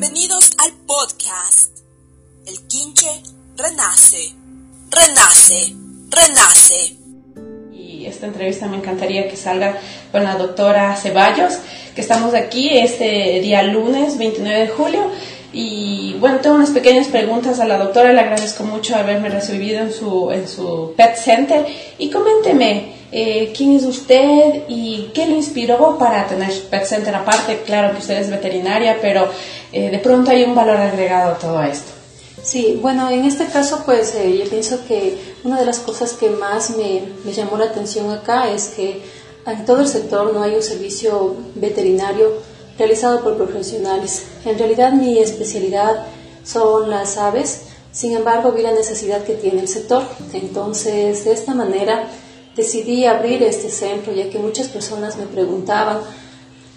Bienvenidos al podcast. El quinche renace, renace, renace. Y esta entrevista me encantaría que salga con la doctora Ceballos, que estamos aquí este día lunes 29 de julio. Y bueno, tengo unas pequeñas preguntas a la doctora. Le agradezco mucho haberme recibido en su, en su Pet Center. Y coménteme, eh, quién es usted y qué le inspiró para tener Pet Center. Aparte, claro que usted es veterinaria, pero eh, de pronto hay un valor agregado a todo esto. Sí, bueno, en este caso, pues eh, yo pienso que una de las cosas que más me, me, llamó la atención acá es que en todo el sector no hay un servicio veterinario realizado por profesionales. En realidad mi especialidad son las aves, sin embargo vi la necesidad que tiene el sector. Entonces, de esta manera, decidí abrir este centro ya que muchas personas me preguntaban.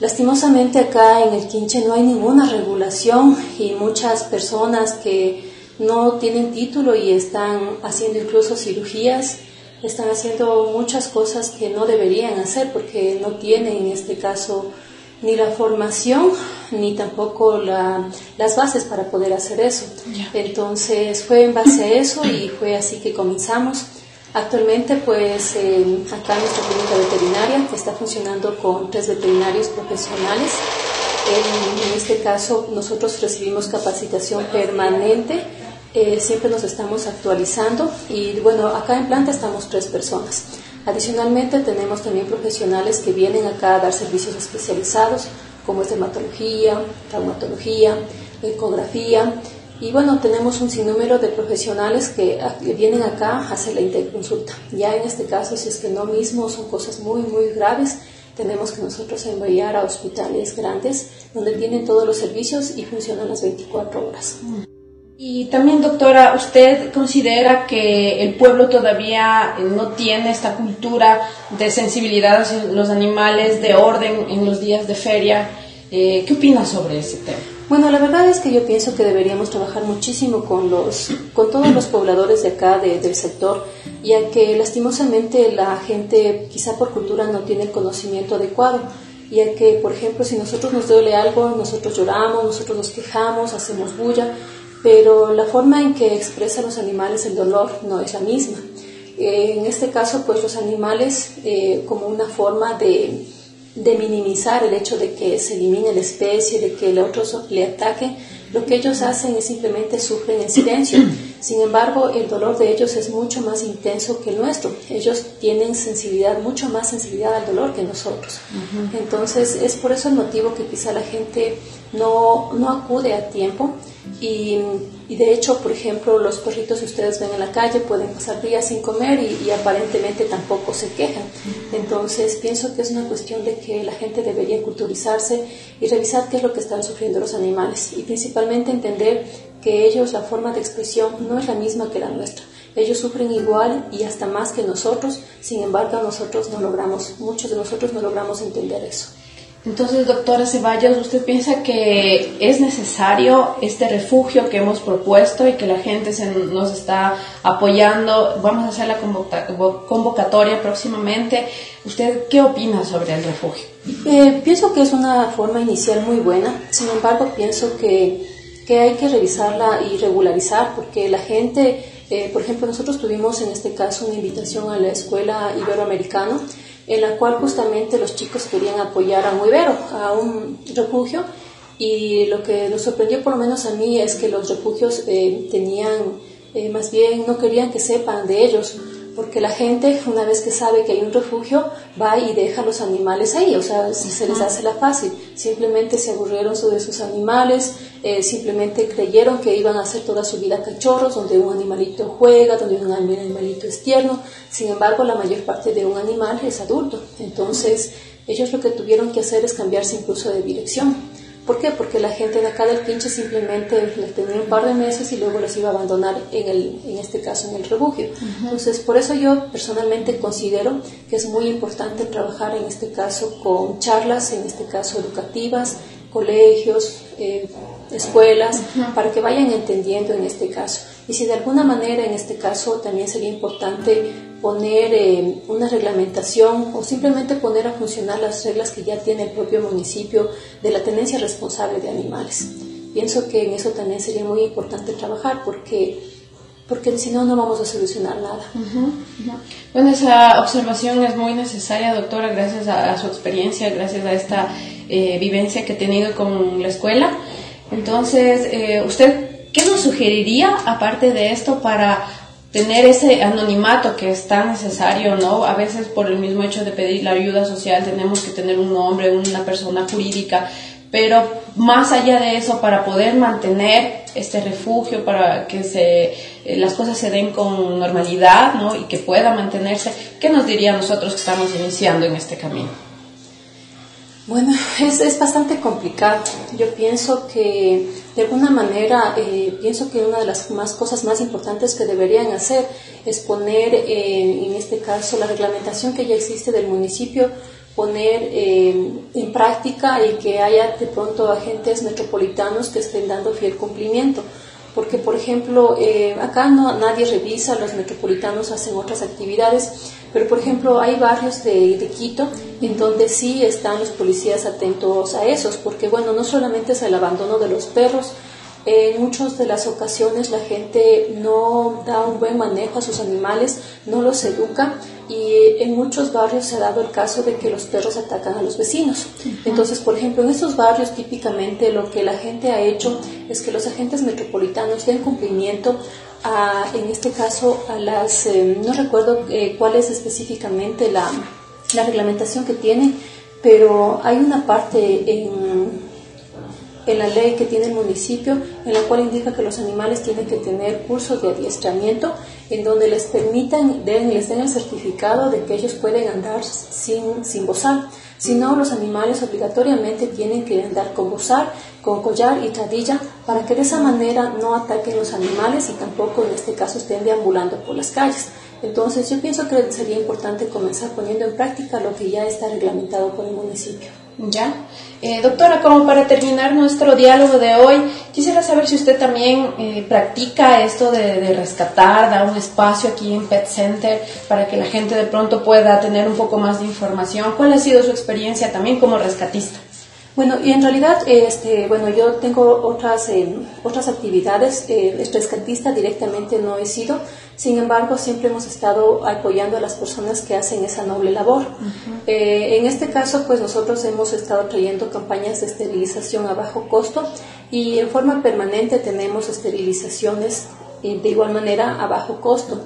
Lastimosamente acá en el Quinche no hay ninguna regulación y muchas personas que no tienen título y están haciendo incluso cirugías, están haciendo muchas cosas que no deberían hacer porque no tienen en este caso ni la formación ni tampoco la, las bases para poder hacer eso. Entonces fue en base a eso y fue así que comenzamos. Actualmente, pues, acá nuestra clínica veterinaria está funcionando con tres veterinarios profesionales. En, en este caso, nosotros recibimos capacitación permanente, eh, siempre nos estamos actualizando y, bueno, acá en planta estamos tres personas. Adicionalmente, tenemos también profesionales que vienen acá a dar servicios especializados, como es dermatología, traumatología, ecografía, y bueno, tenemos un sinnúmero de profesionales que, vienen acá a hacer la interconsulta. Ya en este caso, si es que no mismo son cosas muy, muy graves, tenemos que nosotros enviar a hospitales grandes donde tienen todos los servicios y funcionan las 24 horas. Y también, doctora, ¿usted considera que el pueblo todavía no tiene esta cultura de sensibilidad hacia los animales, de orden en los días de feria? Eh, ¿Qué opina sobre ese tema? Bueno, la verdad es que yo pienso que deberíamos trabajar muchísimo con, los, con todos los pobladores de acá, del sector, ya que lastimosamente la gente, quizá por cultura, no tiene el conocimiento adecuado, ya que, por ejemplo, si nosotros nos duele algo, nosotros lloramos, nosotros nos quejamos, hacemos bulla, pero la forma en que expresan los animales el dolor no es la misma. Eh, en este caso, pues los animales, eh, como una forma de de minimizar el hecho de que se elimine la especie, de que el otro le ataque, lo que ellos hacen es simplemente sufren en silencio. Sin embargo, el dolor de ellos es mucho más intenso que el nuestro. Ellos tienen sensibilidad, mucho más sensibilidad al dolor que nosotros. Entonces, es por eso el motivo que quizá la gente no, no acude a tiempo y, de hecho, por ejemplo, los perritos que ustedes ven en la calle pueden pasar días sin comer y, y, aparentemente tampoco se quejan. Entonces, pienso que es una cuestión de que la gente debería culturizarse y revisar qué es lo que están sufriendo los animales y principalmente entender que ellos, la forma de expresión no es la misma que la nuestra. Ellos sufren igual y hasta más que nosotros, sin embargo, nosotros no logramos, muchos de nosotros no logramos entender eso. Entonces, doctora Ceballos, ¿usted piensa que es necesario este refugio que hemos propuesto y que la gente se nos está apoyando? Vamos a hacer la convocatoria próximamente. ¿Usted qué opina sobre el refugio? Eh, pienso que es una forma inicial muy buena, sin embargo, pienso que, que hay que revisarla y regularizar porque la gente, eh, por ejemplo, nosotros tuvimos en este caso una invitación a la Escuela Iberoamericana en la cual justamente los chicos querían apoyar a un a un refugio, y lo que nos sorprendió por lo menos a mí es que los refugios eh, tenían, eh, más bien no querían que sepan de ellos, porque la gente una vez que sabe que hay un refugio va y deja los animales ahí, o sea, se les hace la fácil, simplemente se aburrieron sobre sus animales, eh, simplemente creyeron que iban a hacer toda su vida cachorros, donde un animalito juega, donde un animalito es tierno, sin embargo la mayor parte de un animal es adulto, entonces ellos lo que tuvieron que hacer es cambiarse incluso de dirección. ¿Por qué? Porque la gente de acá del pinche simplemente les tenía un par de meses y luego les iba a abandonar en, el, en este caso en el refugio. Entonces, por eso yo personalmente considero que es muy importante trabajar en este caso con charlas, en este caso educativas, colegios, eh, escuelas, para que vayan entendiendo en este caso. Y si de alguna manera en este caso también sería importante poner eh, una reglamentación o simplemente poner a funcionar las reglas que ya tiene el propio municipio de la tenencia responsable de animales. pienso que en eso también sería muy importante trabajar porque porque si no, no vamos a solucionar nada. Bueno, esa observación es muy necesaria, doctora, gracias a, su experiencia, gracias a esta eh, vivencia que ha tenido con la escuela. Entonces, eh, ¿usted qué nos sugeriría, aparte de esto, para tener ese anonimato que es tan necesario, ¿no? A veces por el mismo hecho de pedir la ayuda social tenemos que tener un nombre, una persona jurídica, pero más allá de eso, para poder mantener este refugio, para que se, eh, las cosas se den con normalidad, ¿no? Y que pueda mantenerse, ¿qué nos diría nosotros que estamos iniciando en este camino? Bueno, es, es bastante complicado. Yo pienso que, de alguna manera, eh, pienso que una de las más cosas más importantes que deberían hacer es poner, eh, en este caso, la reglamentación que ya existe del municipio, poner eh, en práctica y que haya de pronto agentes metropolitanos que estén dando fiel cumplimiento porque por ejemplo eh, acá no nadie revisa los metropolitanos hacen otras actividades pero por ejemplo hay barrios de, de, Quito en donde sí están los policías atentos a esos porque bueno no solamente es el abandono de los perros en muchas de las ocasiones la gente no da un buen manejo a sus animales, no los educa y en muchos barrios se ha dado el caso de que los perros atacan a los vecinos. Entonces, por ejemplo, en estos barrios típicamente lo que la gente ha hecho es que los agentes metropolitanos den cumplimiento a, en este caso, a las, eh, no recuerdo eh, cuál es específicamente la, la reglamentación que tienen, pero hay una parte en en la ley que tiene el municipio, en la cual indica que los animales tienen que tener cursos de adiestramiento en donde les permitan, les den el certificado de que ellos pueden andar sin, sin bozar. Si no, los animales obligatoriamente tienen que andar con bozar, con collar y tradilla, para que de esa manera no ataquen los animales y tampoco en este caso estén deambulando por las calles. Entonces yo pienso que sería importante comenzar poniendo en práctica lo que ya está reglamentado por el municipio. Ya. Eh, doctora, como para terminar nuestro diálogo de hoy, quisiera saber si usted también eh, practica esto de, rescatar, da un espacio aquí en Pet Center para que la gente de pronto pueda tener un poco más de información. ¿Cuál ha sido su experiencia también como rescatista? Bueno, y en realidad, este, bueno, yo tengo otras, eh, otras actividades. Eh, rescatista directamente no he sido, sin embargo, siempre hemos estado apoyando a las personas que hacen esa noble labor. Eh, en este caso, pues nosotros hemos estado trayendo campañas de esterilización a bajo costo y en forma permanente tenemos esterilizaciones de igual manera a bajo costo.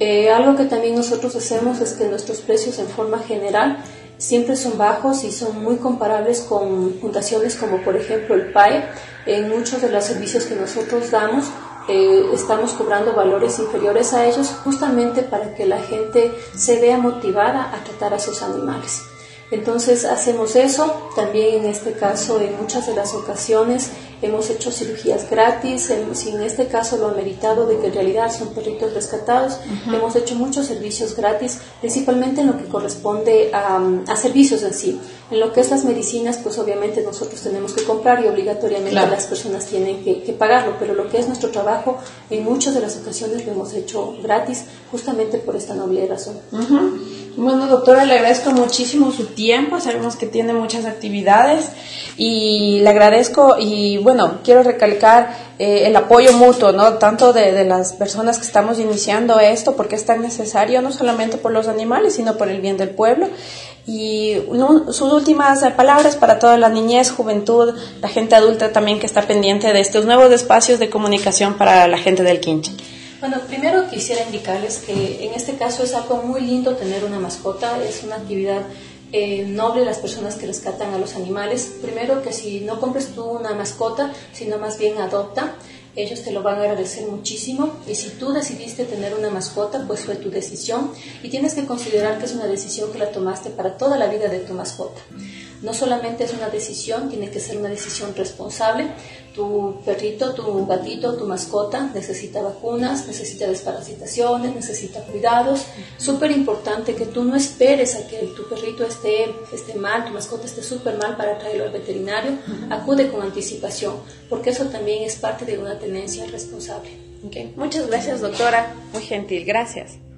Eh, algo que también nosotros hacemos es que nuestros precios en forma general siempre son bajos y son muy comparables con fundaciones como por ejemplo el PAE. En muchos de los servicios que nosotros damos eh, estamos cobrando valores inferiores a ellos justamente para que la gente se vea motivada a tratar a sus animales. Entonces hacemos eso, también en este caso en muchas de las ocasiones hemos hecho cirugías gratis, si en este caso lo ha meritado de que en realidad son perritos rescatados, hemos hecho muchos servicios gratis, principalmente en lo que corresponde a, servicios en sí. En lo que es las medicinas, pues obviamente nosotros tenemos que comprar y obligatoriamente las personas tienen que, pagarlo, pero lo que es nuestro trabajo, en muchas de las ocasiones lo hemos hecho gratis, justamente por esta noble razón. Bueno, doctora, le agradezco muchísimo su tiempo. Sabemos que tiene muchas actividades y le agradezco y bueno, quiero recalcar eh, el apoyo mutuo, ¿no? Tanto de, las personas que estamos iniciando esto, porque es tan necesario, no solamente por los animales, sino por el bien del pueblo. Y sus últimas palabras para toda la niñez, juventud, la gente adulta también que está pendiente de estos nuevos espacios de comunicación para la gente del Quinche. Bueno, primero quisiera indicarles que en este caso es algo muy lindo tener una mascota, es una actividad eh, noble las personas que rescatan a los animales. Primero que si no compres tú una mascota, sino más bien adopta, ellos te lo van a agradecer muchísimo y si tú decidiste tener una mascota, pues fue tu decisión y tienes que considerar que es una decisión que la tomaste para toda la vida de tu mascota. No solamente es una decisión, tiene que ser una decisión responsable. Tu perrito, tu gatito, tu mascota necesita vacunas, necesita desparasitaciones, necesita cuidados. Súper importante que tú no esperes a que tu perrito esté, esté mal, tu mascota esté súper mal para traerlo al veterinario. Acude con anticipación, porque eso también es parte de una tenencia responsable. Muchas gracias, doctora. Muy gentil. Gracias.